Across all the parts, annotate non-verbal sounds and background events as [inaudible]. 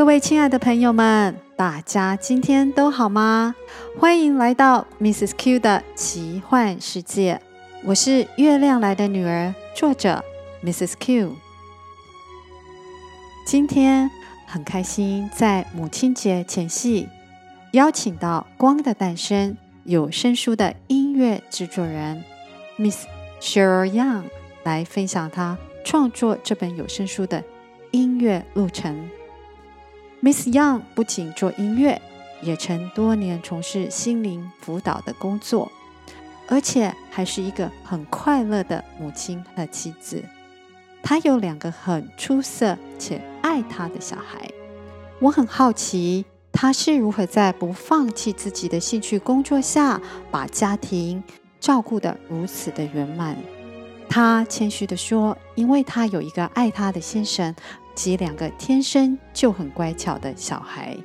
各位亲爱的朋友们，大家今天都好吗？欢迎来到 Mrs. Q 的奇幻世界。我是月亮来的女儿，作者 Mrs. Q。今天很开心，在母亲节前夕，邀请到《光的诞生》有声书的音乐制作人 Miss Cheryl Young 来分享她创作这本有声书的音乐路程。Miss Young 不仅做音乐，也曾多年从事心灵辅导的工作，而且还是一个很快乐的母亲和妻子。她有两个很出色且爱她的小孩。我很好奇，她是如何在不放弃自己的兴趣工作下，把家庭照顾得如此的圆满。她谦虚地说：“因为她有一个爱她的先生。”及两个天生就很乖巧的小孩。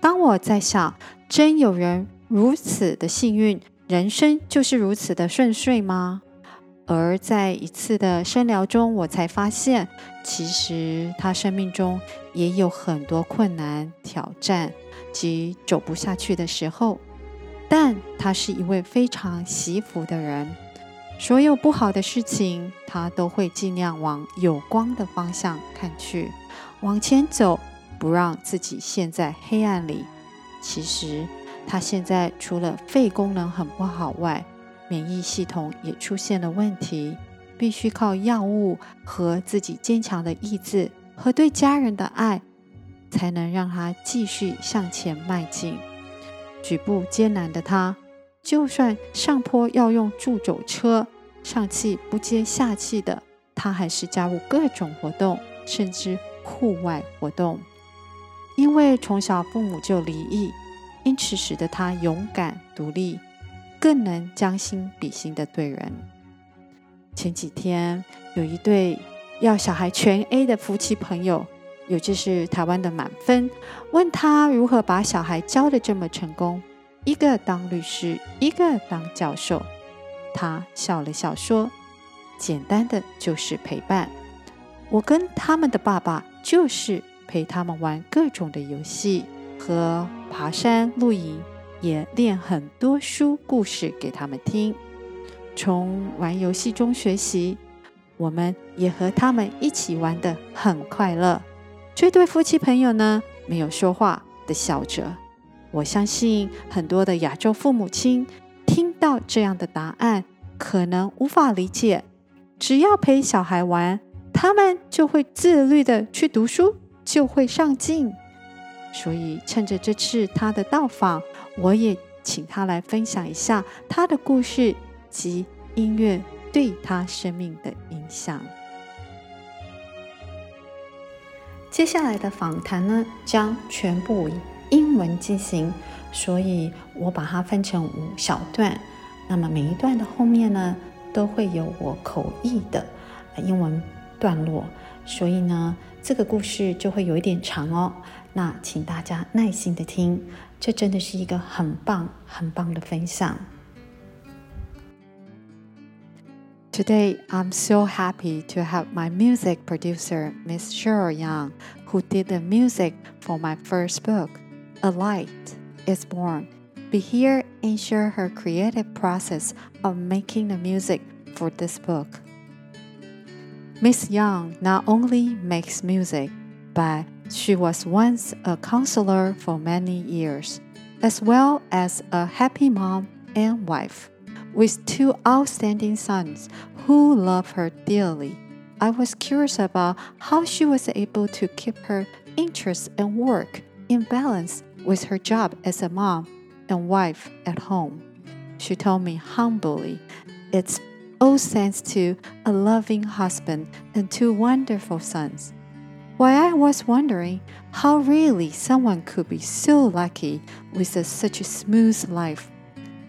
当我在想，真有人如此的幸运，人生就是如此的顺遂吗？而在一次的深聊中，我才发现，其实他生命中也有很多困难、挑战及走不下去的时候。但他是一位非常惜福的人。所有不好的事情，他都会尽量往有光的方向看去，往前走，不让自己陷在黑暗里。其实，他现在除了肺功能很不好外，免疫系统也出现了问题，必须靠药物和自己坚强的意志和对家人的爱，才能让他继续向前迈进。举步艰难的他。就算上坡要用助走车，上气不接下气的，他还是加入各种活动，甚至户外活动。因为从小父母就离异，因此使得他勇敢独立，更能将心比心的对人。前几天有一对要小孩全 A 的夫妻朋友，也就是台湾的满分，问他如何把小孩教的这么成功。一个当律师，一个当教授。他笑了笑说：“简单的就是陪伴。我跟他们的爸爸就是陪他们玩各种的游戏和爬山、露营，也练很多书故事给他们听。从玩游戏中学习，我们也和他们一起玩的很快乐。这对夫妻朋友呢，没有说话的笑着。”我相信很多的亚洲父母亲听到这样的答案，可能无法理解。只要陪小孩玩，他们就会自律的去读书，就会上进。所以趁着这次他的到访，我也请他来分享一下他的故事及音乐对他生命的影响。接下来的访谈呢，将全部以。英文进行，所以我把它分成五小段。那么每一段的后面呢，都会有我口译的英文段落，所以呢，这个故事就会有一点长哦。那请大家耐心的听，这真的是一个很棒、很棒的分享。Today, I'm so happy to have my music producer, Miss Cheryl Young, who did the music for my first book. a light is born. Be here and share her creative process of making the music for this book. Miss Young not only makes music, but she was once a counselor for many years, as well as a happy mom and wife, with two outstanding sons who love her dearly. I was curious about how she was able to keep her interests and work in balance with her job as a mom and wife at home. She told me humbly, it's all thanks to a loving husband and two wonderful sons. Why I was wondering how really someone could be so lucky with a, such a smooth life.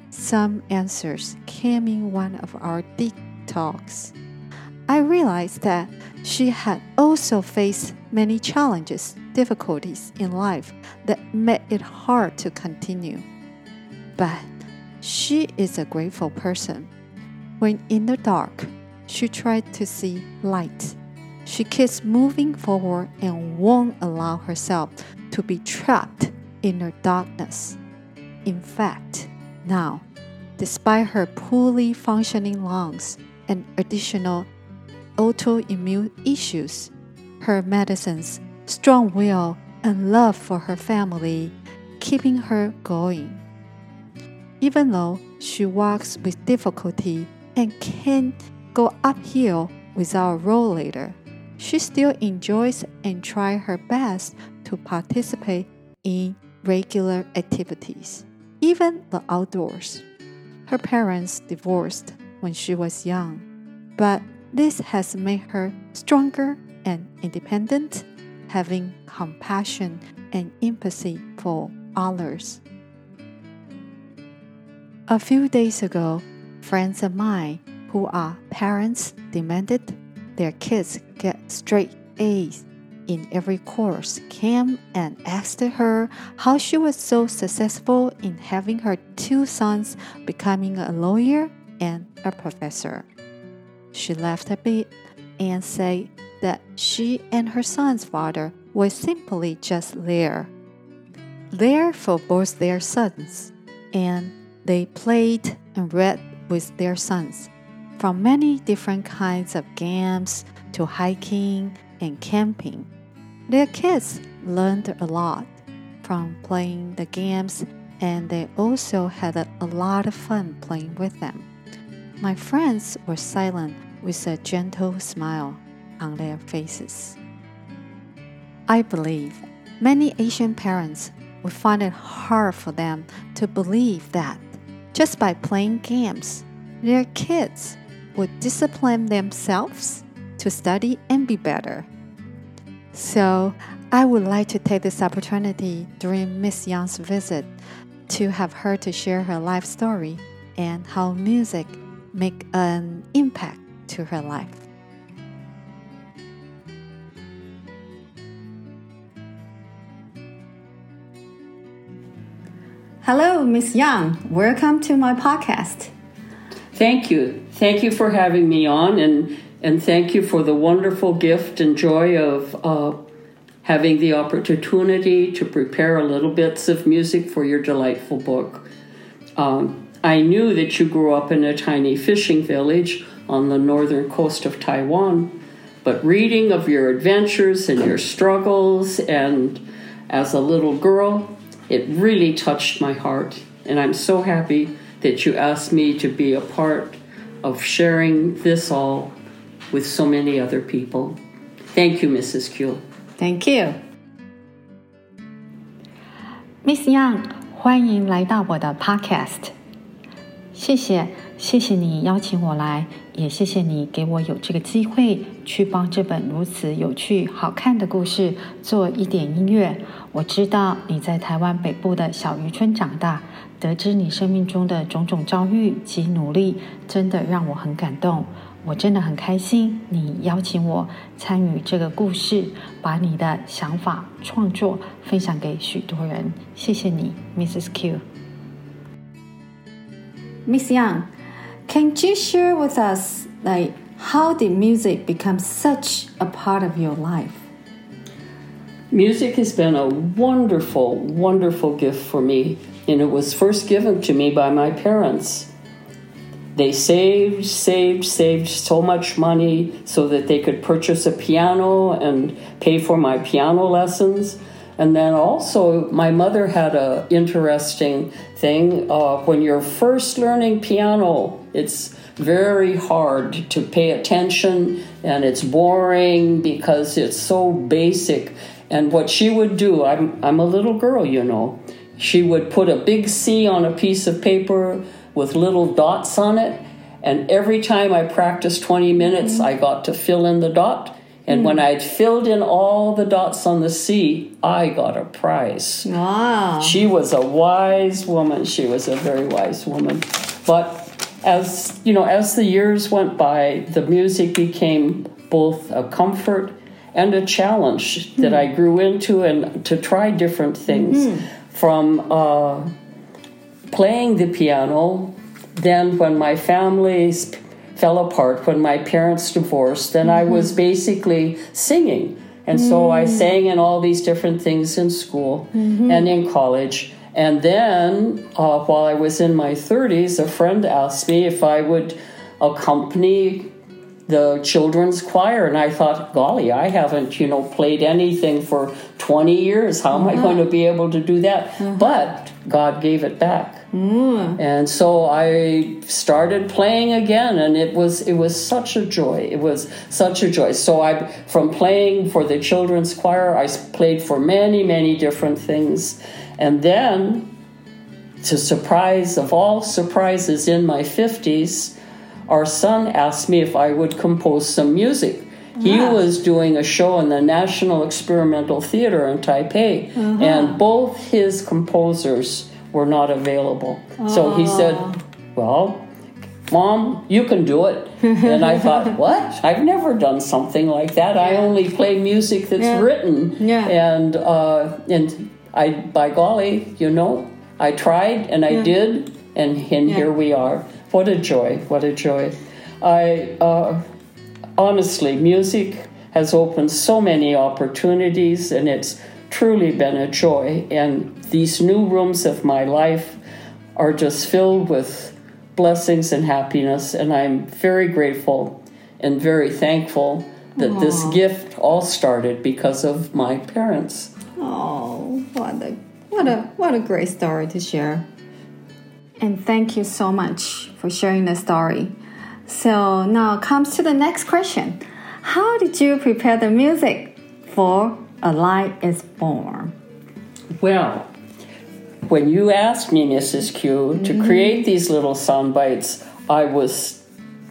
Some answers came in one of our deep talks. I realized that she had also faced many challenges, difficulties in life that made it hard to continue. But she is a grateful person. When in the dark, she tried to see light. she keeps moving forward and won't allow herself to be trapped in her darkness. In fact, now, despite her poorly functioning lungs and additional autoimmune issues, her medicines, strong will, and love for her family keeping her going. Even though she walks with difficulty and can go uphill without a rollator, she still enjoys and tries her best to participate in regular activities, even the outdoors. Her parents divorced when she was young, but this has made her stronger and independent, having compassion and empathy for others. A few days ago, friends of mine who are parents demanded their kids get straight A's in every course came and asked her how she was so successful in having her two sons becoming a lawyer and a professor. She laughed a bit and said that she and her son's father were simply just there. There for both their sons, and they played and read with their sons from many different kinds of games to hiking and camping. Their kids learned a lot from playing the games, and they also had a, a lot of fun playing with them. My friends were silent with a gentle smile on their faces. I believe many Asian parents would find it hard for them to believe that just by playing games, their kids would discipline themselves to study and be better. So, I would like to take this opportunity during Miss Young's visit to have her to share her life story and how music make an impact to her life. Hello, Miss Young. Welcome to my podcast. Thank you. Thank you for having me on, and, and thank you for the wonderful gift and joy of uh, having the opportunity to prepare a little bits of music for your delightful book. Um, I knew that you grew up in a tiny fishing village on the northern coast of Taiwan, but reading of your adventures and your struggles, and as a little girl, it really touched my heart. And I'm so happy that you asked me to be a part of sharing this all with so many other people. Thank you, Mrs. Q. Thank you. Miss Young，欢迎来到我的 Podcast。谢谢，谢谢你邀请我来，也谢谢你给我有这个机会去帮这本如此有趣、好看的故事做一点音乐。我知道你在台湾北部的小渔村长大，得知你生命中的种种遭遇及努力，真的让我很感动。我真的很开心你邀请我参与这个故事，把你的想法创作分享给许多人。谢谢你，Mrs. Q。Miss Yang, can you share with us like how did music become such a part of your life? Music has been a wonderful, wonderful gift for me, and it was first given to me by my parents. They saved, saved, saved so much money so that they could purchase a piano and pay for my piano lessons. And then also, my mother had a interesting thing. Uh, when you're first learning piano, it's very hard to pay attention and it's boring because it's so basic. And what she would do, I'm, I'm a little girl, you know, she would put a big C on a piece of paper with little dots on it. And every time I practiced 20 minutes, mm-hmm. I got to fill in the dot. And mm. when I'd filled in all the dots on the C, I got a prize. Wow. She was a wise woman. She was a very wise woman. But as you know, as the years went by, the music became both a comfort and a challenge mm-hmm. that hmm. I grew into and to try different things mm-hmm. from uh, playing the piano. Then, when my family's fell apart when my parents divorced, and I was mm-hmm. basically singing. And so I mm. sang in all these different things in school mm-hmm. and in college. And then, uh, while I was in my 30s, a friend asked me if I would accompany the children's choir. And I thought, golly, I haven't, you know, played anything for 20 years. How am I uh-huh. going to be able to do that? Uh-huh. But God gave it back. Mm. And so I started playing again, and it was it was such a joy. It was such a joy. So I, from playing for the children's choir, I played for many many different things, and then, to surprise of all surprises, in my fifties, our son asked me if I would compose some music. He was doing a show in the National Experimental Theater in Taipei, and both his composers were not available. So he said, Well, Mom, you can do it. [laughs] and I thought, What? I've never done something like that. I only play music that's Yeah. written. Yeah. And, uh, and I, by golly, you know, I tried and I did, and, and here we are. What a joy! What a joy! I uh, honestly, music has opened so many opportunities, and it's truly been a joy. And these new rooms of my life are just filled with blessings and happiness, and I'm very grateful and very thankful that this gift all started because of my parents. Oh, what a what a what a great story to share. And thank you so much for sharing the story. So now comes to the next question. How did you prepare the music for A Light is Born? Well, when you asked me, Mrs. Q, to create these little sound bites, I was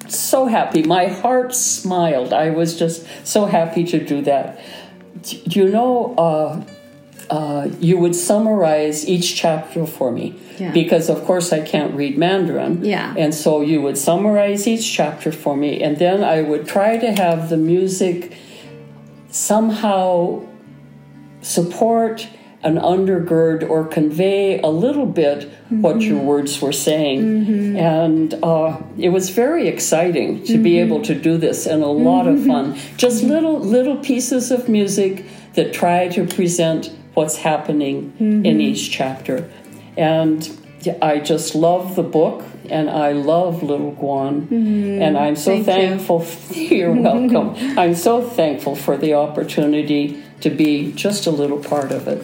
so happy. My heart smiled. I was just so happy to do that. You know, uh, uh, you would summarize each chapter for me Yeah. because, of course, I can't read Mandarin. Yeah. And so you would summarize each chapter for me, and then I would try to have the music somehow support and undergird or convey a little bit what your mm-hmm. words were saying. Mm-hmm. And uh, it was very exciting to be mm-hmm. able to do this and a lot of fun. Just little little pieces of music that try to present what's happening in mm-hmm. each chapter. And I just love the book and I love Little Guan. Mm-hmm. And I'm so Thank you. thankful. [laughs] You're [laughs] welcome. I'm so thankful for the opportunity to be just a little part of it.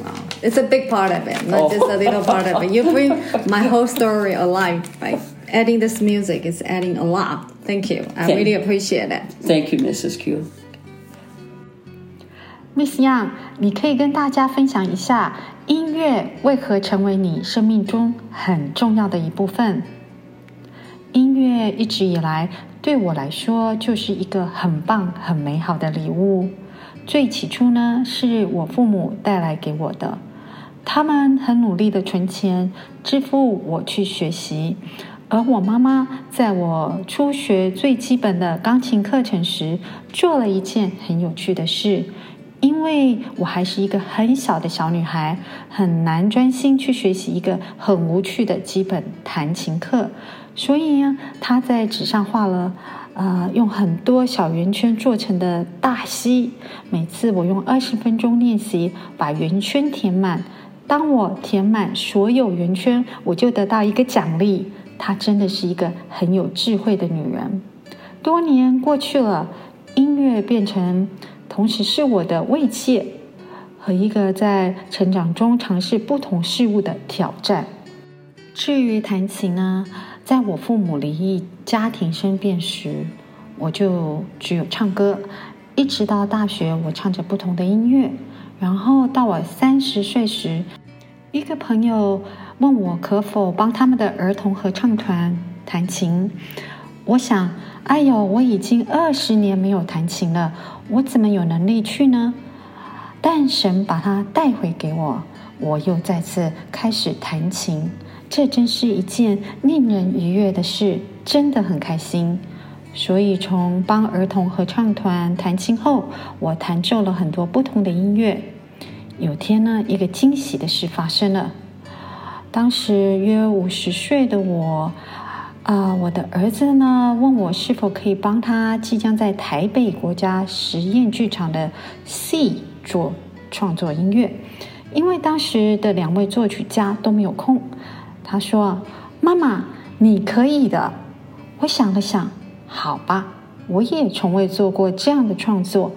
Wow. It's a big part of it, not Oh. just a little part of it. You bring my whole story alive by adding this music it's adding a lot. Thank you. I Thank- really appreciate it. Thank you, Mrs. Q. Miss Yang，你可以跟大家分享一下音乐为何成为你生命中很重要的一部分？音乐一直以来对我来说就是一个很棒、很美好的礼物。最起初呢，是我父母带来给我的，他们很努力的存钱，支付我去学习。而我妈妈在我初学最基本的钢琴课程时，做了一件很有趣的事。因为我还是一个很小的小女孩，很难专心去学习一个很无趣的基本弹琴课，所以呢，她在纸上画了，呃，用很多小圆圈做成的大溪。每次我用二十分钟练习，把圆圈填满。当我填满所有圆圈，我就得到一个奖励。她真的是一个很有智慧的女人。多年过去了，音乐变成同时是我的慰藉和一个在成长中尝试不同事物的挑战。至于弹琴呢，在我父母离异、家庭生变时，我就只有唱歌。一直到大学，我唱着不同的音乐。然后到我三十岁时，一个朋友问我可否帮他们的儿童合唱团弹琴。我想，哎呦，我已经二十年没有弹琴了，我怎么有能力去呢？但神把它带回给我，我又再次开始弹琴。这真是一件令人愉悦的事，真的很开心。所以，从帮儿童合唱团弹琴后，我弹奏了很多不同的音乐。有天呢，一个惊喜的事发生了。当时约五十岁的我，啊，我的儿子呢问我是否可以帮他即将在台北国家实验剧场的 C 做创作音乐，因为当时的两位作曲家都没有空。他说：“妈妈，你可以的。”我想了想，好吧，我也从未做过这样的创作，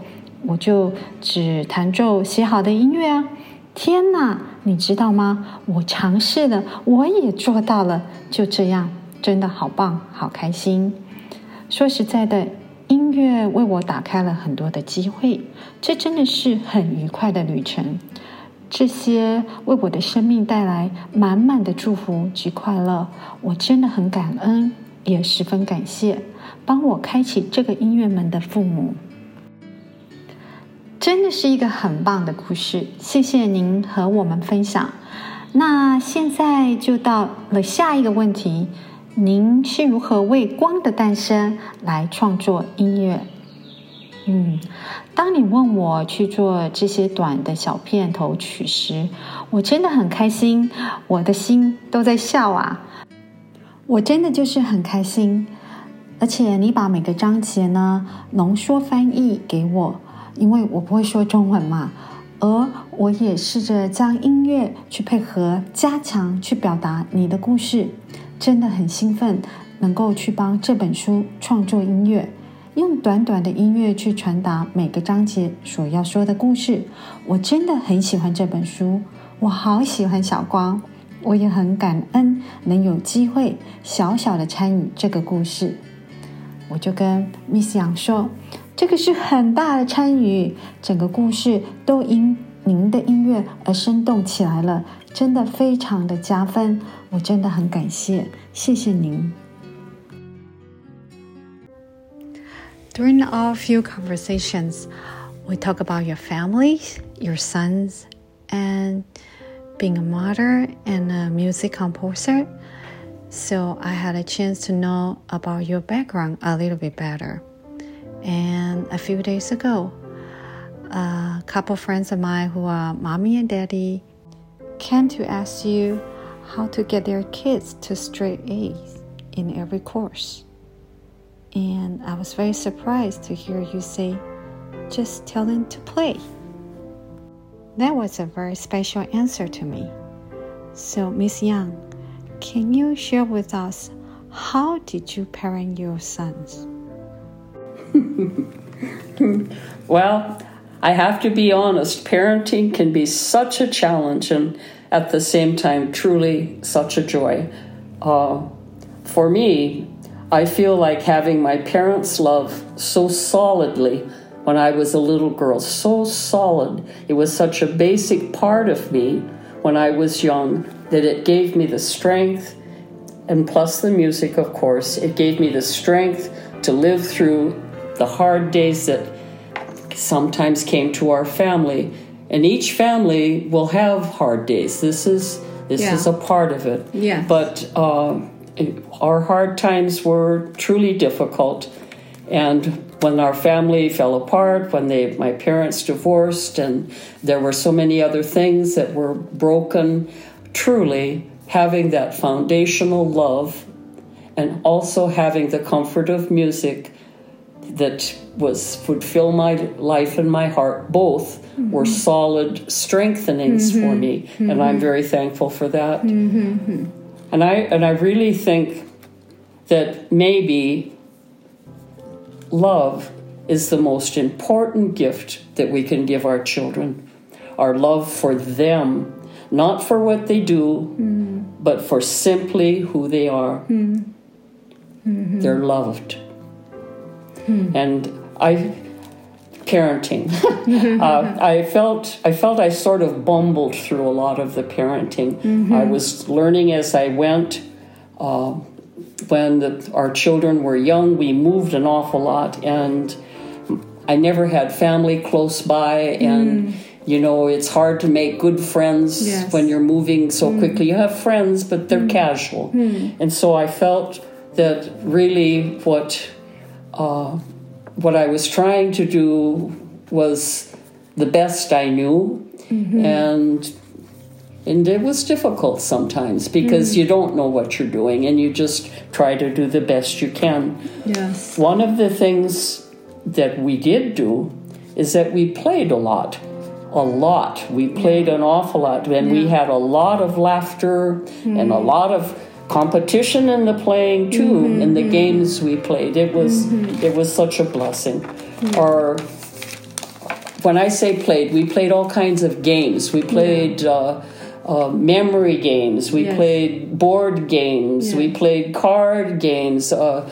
我就只弹奏写好的音乐啊。天哪，你知道吗？我尝试了，我也做到了。就这样，真的好棒，好开心。说实在的，音乐为我打开了很多的机会，这真的是很愉快的旅程。这些为我的生命带来满满的祝福及快乐，我真的很感恩，也十分感谢帮我开启这个音乐门的父母。真的是一个很棒的故事，谢谢您和我们分享。那现在就到了下一个问题：您是如何为光的诞生来创作音乐？嗯，当你问我去做这些短的小片头曲时，我真的很开心，我的心都在笑啊！我真的就是很开心，而且你把每个章节呢浓缩翻译给我。因为我不会说中文嘛，而我也试着将音乐去配合、加强、去表达你的故事，真的很兴奋，能够去帮这本书创作音乐，用短短的音乐去传达每个章节所要说的故事。我真的很喜欢这本书，我好喜欢小光，我也很感恩能有机会小小的参与这个故事。我就跟 Miss 杨说。这个是很大的参与，整个故事都因您的音乐而生动起来了，真的非常的加分，我真的很感谢，谢谢您。During our few conversations, we talk about your families, your sons, and being a mother and a music composer. So I had a chance to know about your background a little bit better. And a few days ago, a couple friends of mine who are mommy and daddy came to ask you how to get their kids to straight A's in every course. And I was very surprised to hear you say, just tell them to play. That was a very special answer to me. So, Miss Young, can you share with us how did you parent your sons? [laughs] well, I have to be honest, parenting can be such a challenge and at the same time, truly such a joy. Uh, for me, I feel like having my parents' love so solidly when I was a little girl, so solid. It was such a basic part of me when I was young that it gave me the strength, and plus the music, of course, it gave me the strength to live through the hard days that sometimes came to our family. And each family will have hard days. This is this yeah. is a part of it. Yeah. But uh, our hard times were truly difficult, and when our family fell apart, when they my parents divorced, and there were so many other things that were broken. Truly, having that foundational love, and also having the comfort of music that was would fill my life and my heart both mm-hmm. were solid strengthenings mm-hmm. for me mm-hmm. and i'm very thankful for that mm-hmm. and i and i really think that maybe love is the most important gift that we can give our children our love for them not for what they do mm-hmm. but for simply who they are mm-hmm. they're loved Hmm. And I parenting. [laughs] uh, I felt I felt I sort of bumbled through a lot of the parenting. Mm-hmm. I was learning as I went. Uh, when the, our children were young, we moved an awful lot, and I never had family close by, and. Mm. You know, it's hard to make good friends yes. when you're moving so mm. quickly. You have friends, but they're mm. casual. Mm. And so I felt that really what uh, what I was trying to do was the best I knew, mm-hmm. and And it was difficult sometimes because you don't know what you're doing and you just try to do the best you can. Yes. One of the things that we did do is that we played a lot. A lot. We played an awful lot. And we had a lot of laughter and a lot of competition in the playing too in the games we played. It was it was such a blessing. Or when I say played, we played all kinds of games. We played uh, uh, memory games. We Yes. played board games. We played card games. Uh,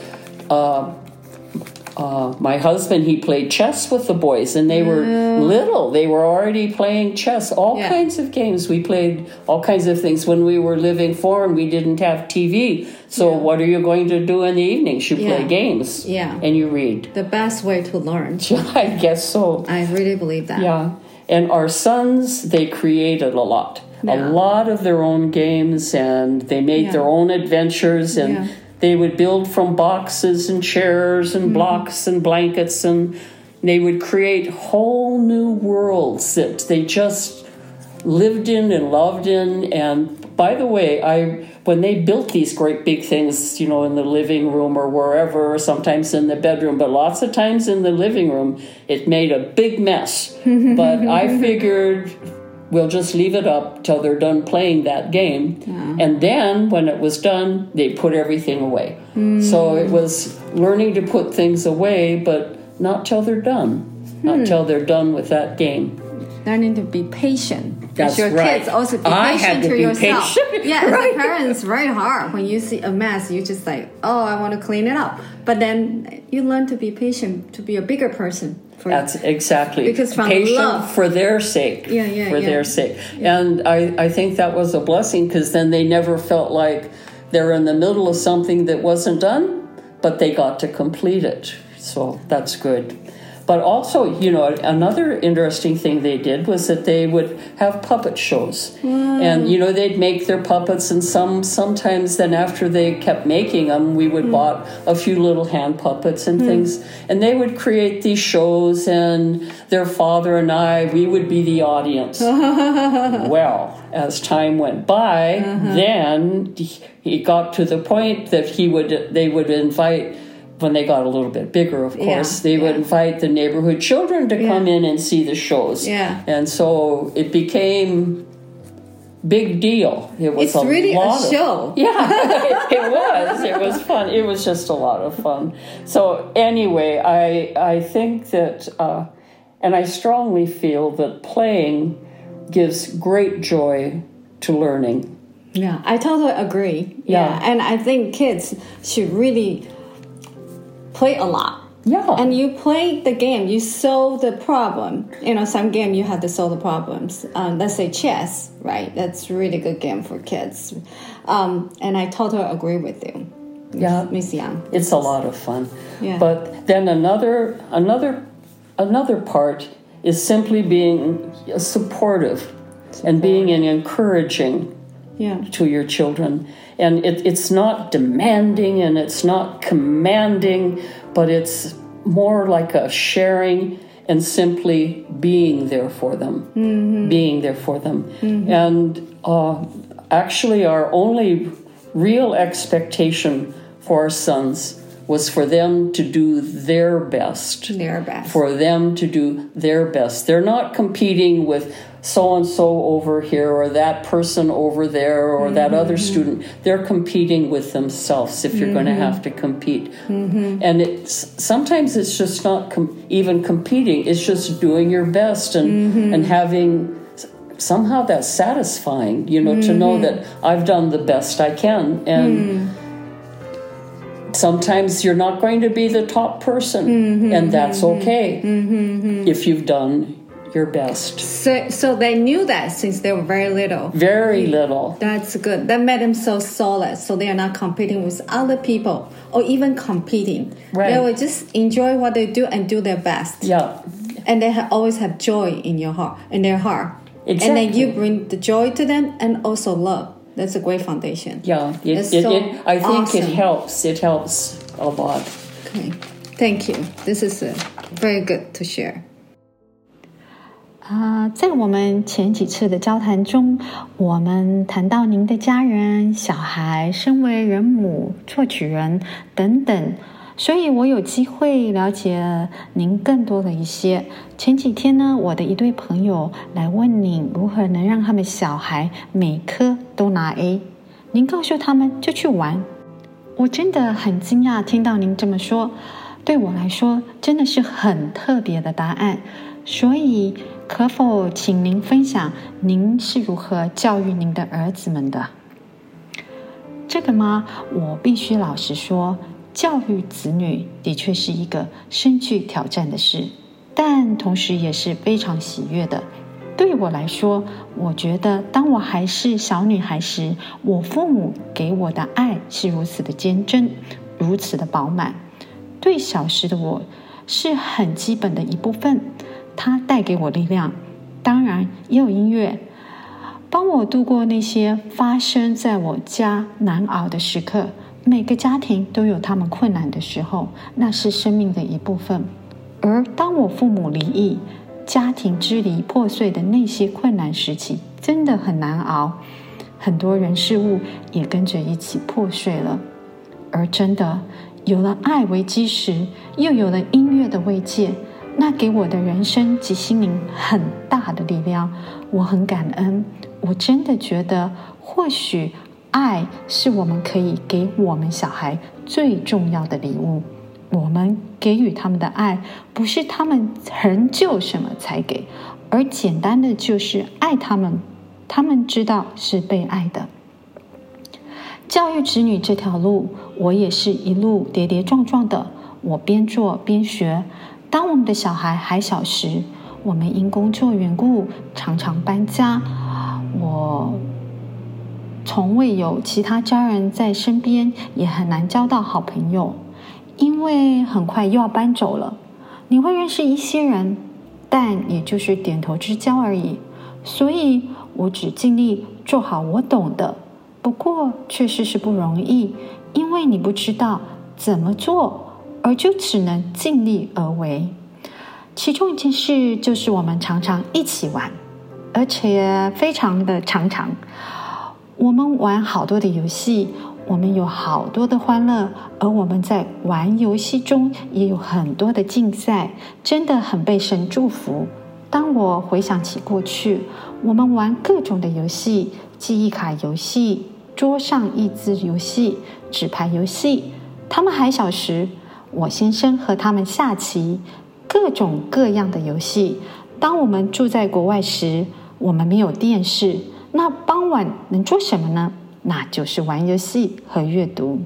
uh, my husband, he played chess with the boys, and they were little. They were already playing chess. All Yeah. kinds of games. We played all kinds of things. When we were living foreign, we didn't have TV. So what are you going to do in the evenings? You play games. Yeah. And you read. The best way to learn. [laughs] I guess so. I really believe that. Yeah. And our sons, they created a lot. Yeah. A lot of their own games and they made Yeah. their own adventures and Yeah. They would build from boxes and chairs and Mm-hmm. blocks and blankets and they would create whole new worlds that they just lived in and loved in and by the way i when they built these great big things you know in the living room or wherever or sometimes in the bedroom but lots of times in the living room it made a big mess [laughs] but i figured we'll just leave it up till they're done playing that game and then when it was done they put everything away so hmm. it was learning to put things away but not till they're done not hmm. till they're done with that game Learning to be patient. That's your right. kids also be I patient had to to be yourself. patient. [laughs] Yeah, as Right. a parent, it's very hard when you see a mess. You just like, oh, I want to clean it up. But then you learn to be patient, to be a bigger person. For That's exactly Because from patient love. for their sake. Yeah, yeah, for yeah. their sake, and I I think that was a blessing because then they never felt like they're in the middle of something that wasn't done, but they got to complete it. So that's good. But also, you know, another interesting thing they did was that they would have puppet shows, and hmm. you know they'd make their puppets, and some sometimes then after they kept making them, we would hmm. bought a few little hand puppets and hmm. things, and they would create these shows, and their father and I, we would be the audience. [laughs] well, as time went by, uh-huh. then he got to the point that he would they would invite when they got a little bit bigger, of Yeah, course, they would yeah. invite the neighborhood children to come in and see the shows. Yeah. And so it became big deal. It was It's a really a lot of- show. [laughs] yeah, it was. It was fun. It was just a lot of fun. So anyway, I I think that, uh, and I strongly feel that playing gives great joy to learning. Yeah, I totally agree. Yeah. Yeah. and I think kids should really play a lot. Yeah. And you play the game, you solve the problem. You know, some game you have to solve the problems. Um, let's say chess, right? That's really good game for kids. Um, and I totally agree with you, yeah. Miss Young. It's a lot of fun. Yeah. But then another another another part is simply being supportive, and being an encouraging Yeah, to your children. And it, it's not demanding and it's not commanding, but it's more like a sharing and simply being there for them. Being there for them. And uh, actually, our only real expectation for our sons was for them to do their best their best. for them to do their best. They're not competing with so and so over here or that person over there or that mm-hmm. other student. They're competing with themselves if you're going to mm-hmm. have to compete. Mm-hmm. And it's sometimes it's just not com- even competing. It's just doing your best and and having somehow that's satisfying. You know to know that I've done the best I can and mm. sometimes you're not going to be the top person, and that's okay. If you've done your best. So, so they knew that since they were very little. Very little. That's good. That made them so solid. So they are not competing with other people or even competing. Right. They will just enjoy what they do and do their best. Yeah, And they ha- always have joy in your heart, in their heart. Exactly. And then you bring the joy to them and also love. That's a great foundation. yeah. It, it, so it, I think awesome. it helps. It helps a lot. Okay. Thank you. This is uh, very good to share. 啊，在我们前几次的交谈中，我们谈到您的家人、小孩、身为人母、作曲人等等，所以我有机会了解您更多的一些。前几天呢，我的一对朋友来问您如何能让他们小孩每科都拿 A，您告诉他们就去玩。我真的很惊讶听到您这么说，对我来说真的是很特别的答案，所以。可否请您分享您是如何教育您的儿子们的？这个吗？我必须老实说，教育子女的确是一个深具挑战的事，但同时也是非常喜悦的。对我来说，我觉得当我还是小女孩时，我父母给我的爱是如此的坚贞，如此的饱满，对小时的我是很基本的一部分。它带给我力量，当然也有音乐，帮我度过那些发生在我家难熬的时刻。每个家庭都有他们困难的时候，那是生命的一部分。而当我父母离异、家庭支离破碎的那些困难时期，真的很难熬，很多人事物也跟着一起破碎了。而真的有了爱为基石，又有了音乐的慰藉。那给我的人生及心灵很大的力量，我很感恩。我真的觉得，或许爱是我们可以给我们小孩最重要的礼物。我们给予他们的爱，不是他们成就什么才给，而简单的就是爱他们，他们知道是被爱的。教育子女这条路，我也是一路跌跌撞撞的，我边做边学。当我们的小孩还小时，我们因工作缘故常常搬家。我从未有其他家人在身边，也很难交到好朋友，因为很快又要搬走了。你会认识一些人，但也就是点头之交而已。所以我只尽力做好我懂的，不过确实是不容易，因为你不知道怎么做。而就只能尽力而为。其中一件事就是我们常常一起玩，而且非常的常常。我们玩好多的游戏，我们有好多的欢乐，而我们在玩游戏中也有很多的竞赛，真的很被神祝福。当我回想起过去，我们玩各种的游戏，记忆卡游戏、桌上益智游戏、纸牌游戏，他们还小时。我先生和他们下棋，各种各样的游戏。当我们住在国外时，我们没有电视，那傍晚能做什么呢？那就是玩游戏和阅读。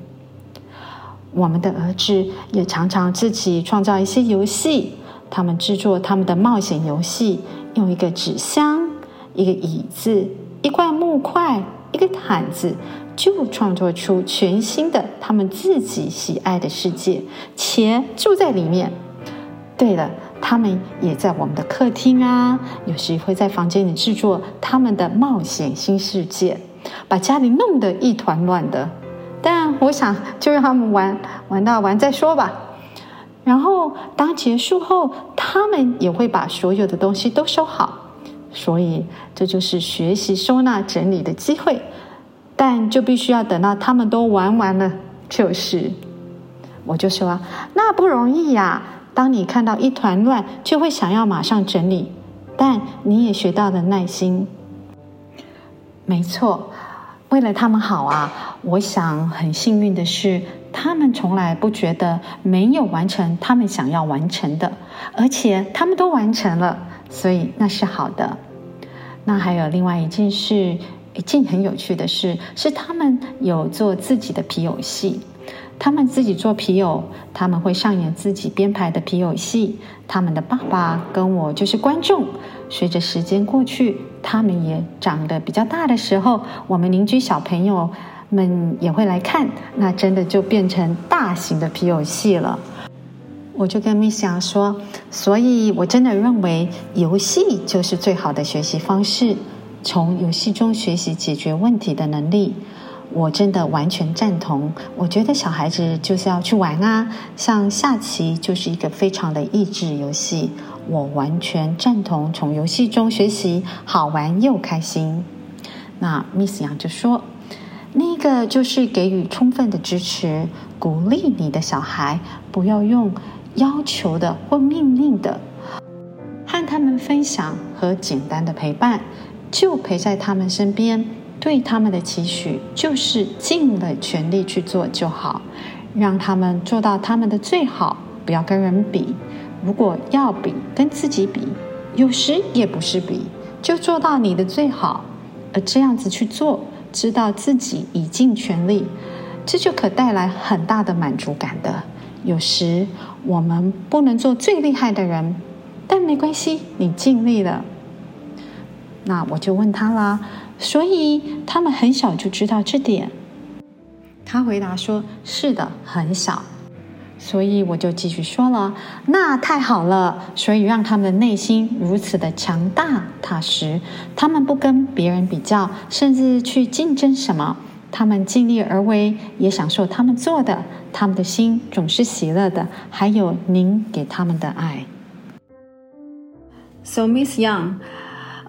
我们的儿子也常常自己创造一些游戏，他们制作他们的冒险游戏，用一个纸箱、一个椅子、一块木块、一个毯子。就创作出全新的他们自己喜爱的世界，且住在里面。对了，他们也在我们的客厅啊，有时会在房间里制作他们的冒险新世界，把家里弄得一团乱的。但我想，就让他们玩玩到完再说吧。然后当结束后，他们也会把所有的东西都收好。所以，这就是学习收纳整理的机会。但就必须要等到他们都玩完了，就是，我就说那不容易呀。当你看到一团乱，就会想要马上整理，但你也学到了耐心。没错，为了他们好啊，我想很幸运的是，他们从来不觉得没有完成他们想要完成的，而且他们都完成了，所以那是好的。那还有另外一件事。一件很有趣的事是，他们有做自己的皮偶戏。他们自己做皮偶，他们会上演自己编排的皮偶戏。他们的爸爸跟我就是观众。随着时间过去，他们也长得比较大的时候，我们邻居小朋友们也会来看。那真的就变成大型的皮偶戏了。我就跟米霞说，所以我真的认为游戏就是最好的学习方式。从游戏中学习解决问题的能力，我真的完全赞同。我觉得小孩子就是要去玩啊，像下棋就是一个非常的益智游戏。我完全赞同从游戏中学习，好玩又开心。那 Miss 杨就说：“那个就是给予充分的支持，鼓励你的小孩，不要用要求的或命令的，和他们分享和简单的陪伴，就陪在他们身边。对他们的期许就是尽了全力去做就好，让他们做到他们的最好，不要跟人比。如果要比，跟自己比，有时也不是比，就做到你的最好。”而这样子去做，知道自己已尽全力，这就可带来很大的满足感的。有时我们不能做最厉害的人，但没关系，你尽力了。那我就问他啦，所以他们很小就知道这点。他回答说：“是的，很小。”所以我就继续说了，那太好了。所以让他们的内心如此的强大踏实，他们不跟别人比较，甚至去竞争什么。他们尽力而为，也享受他们做的。他们的心总是喜乐的，还有您给他们的爱。So Miss Young,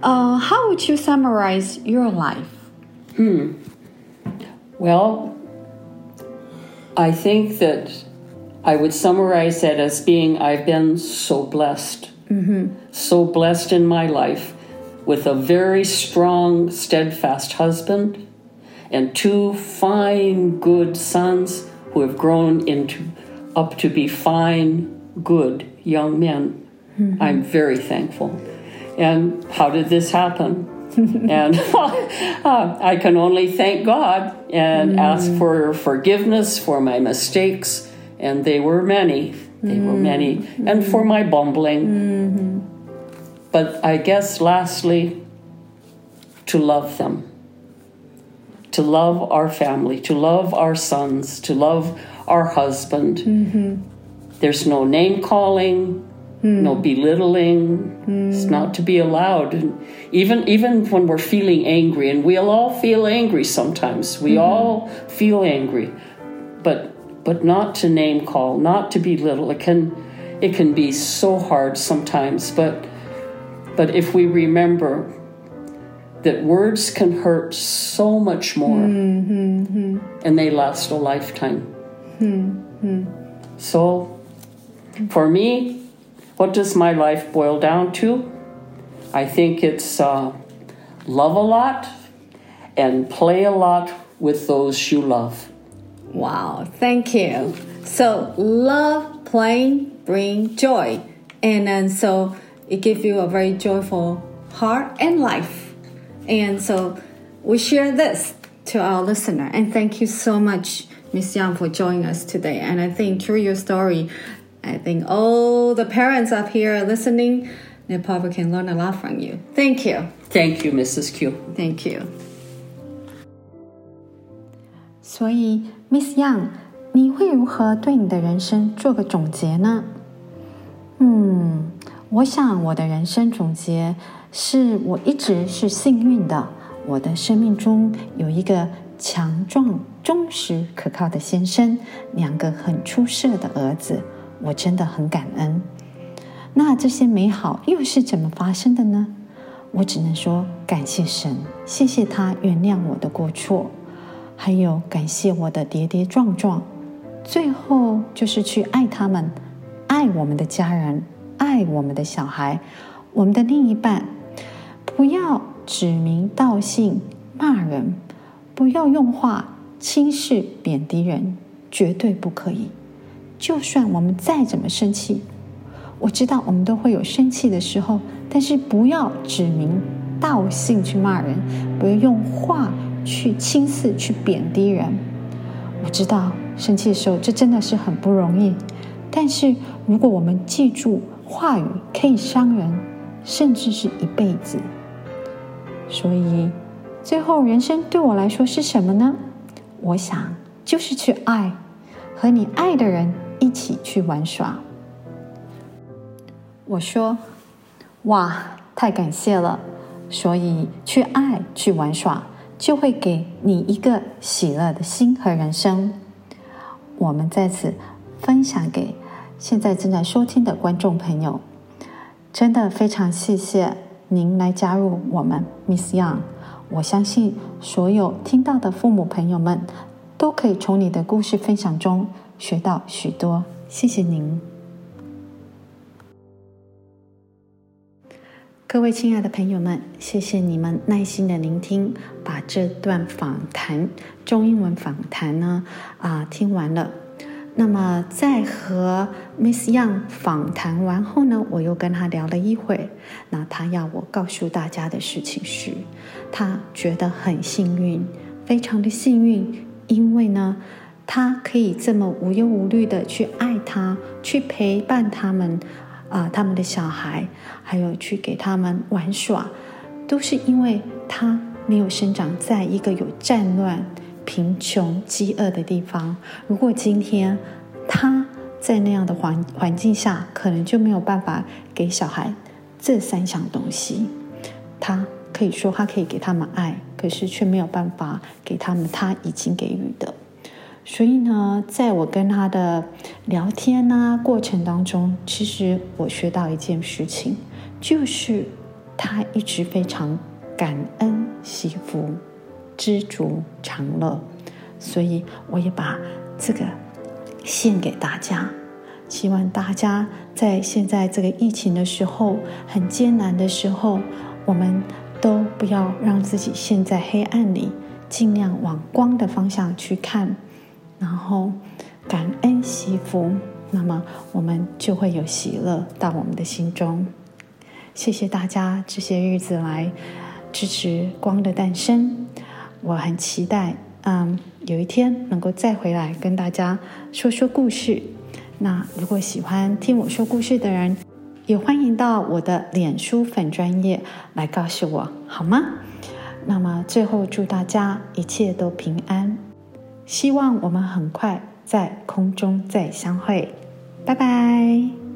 uh, how would you summarize your life? Hmm. Well, I think that. I would summarize that as being I've been so blessed. Mm-hmm. So blessed in my life with a very strong, steadfast husband and two fine, good sons who have grown into up to be fine, good young men. Mm-hmm. I'm very thankful. And how did this happen? [laughs] and [laughs] uh, I can only thank God and mm. ask for forgiveness for my mistakes and they were many. They mm-hmm. were many, and for my bumbling. Mm-hmm. But I guess lastly, to love them, to love our family, to love our sons, to love our husband. Mm-hmm. There's no name calling, Mm. no belittling mm. it's not to be allowed and even even when we're feeling angry and we'll all feel angry sometimes we mm-hmm. all feel angry but but not to name call, not to belittle. It can it can be so hard sometimes, but but if we remember that words can hurt so much more mm-hmm. and they last a lifetime. Mm-hmm. So for me, what does my life boil down to? I think it's uh, love a lot and play a lot with those you love. Wow, thank you. So love playing bring joy, and then so it gives you a very joyful heart and life. And so we share this to our listener. And thank you so much, Miss Young, for joining us today. And I think through your story, I think all the parents up here listening, they probably can learn a lot from you. Thank you. Thank you, Mrs. Q. Thank you. 所以，Miss Young，你会如何对你的人生做个总结呢？嗯，我想我的人生总结是我一直是幸运的，我的生命中有一个强壮、忠实、可靠的先生，两个很出色的儿子， 我真的很感恩。那这些美好又是怎么发生的呢？我只能说感谢神，谢谢他原谅我的过错。还有感谢我的跌跌撞撞，最后就是去爱他们，爱我们的家人，爱我们的小孩，我们的另一半。不要指名道姓骂人，不要用话轻视贬低人，绝对不可以。就算我们再怎么生气，我知道我们都会有生气的时候，但是不要指名道姓去骂人，不要用话。去轻视、去贬低人，我知道生气的时候，这真的是很不容易。但是如果我们记住话语可以伤人，甚至是一辈子。所以最后，人生对我来说是什么呢？我想就是去爱，和你爱的人一起去玩耍。我说：“哇，太感谢了！”所以去爱，去玩耍。就会给你一个喜乐的心和人生。我们在此分享给现在正在收听的观众朋友，真的非常谢谢您来加入我们 Miss Young。我相信所有听到的父母朋友们都可以从你的故事分享中学到许多。谢谢您，各位亲爱的朋友们，谢谢你们耐心的聆听，把这段访谈中英文访谈呢啊听完了。那么在和 Miss Young 访谈完后呢，我又跟他聊了一会。那他要我告诉大家的事情是，他觉得很幸运，非常的幸运，因为呢，他可以这么无忧无虑的去爱他，去陪伴他们，啊，他们的小孩，还有去给他们玩耍，都是因为他没有生长在一个有战乱。贫穷、饥饿的地方，如果今天他在那样的环环境下，可能就没有办法给小孩这三项东西。他可以说他可以给他们爱，可是却没有办法给他们他已经给予的。所以呢，在我跟他的聊天呢过程当中，其实我学到一件事情，就是他一直非常感恩惜福。知足常乐，所以我也把这个献给大家。希望大家在现在这个疫情的时候，很艰难的时候，我们都不要让自己陷在黑暗里，尽量往光的方向去看，然后感恩惜福，那么我们就会有喜乐到我们的心中。谢谢大家这些日子来支持光的诞生。我很期待，嗯，有一天能够再回来跟大家说说故事。那如果喜欢听我说故事的人，也欢迎到我的脸书粉专业来告诉我，好吗？那么最后祝大家一切都平安，希望我们很快在空中再相会，拜拜。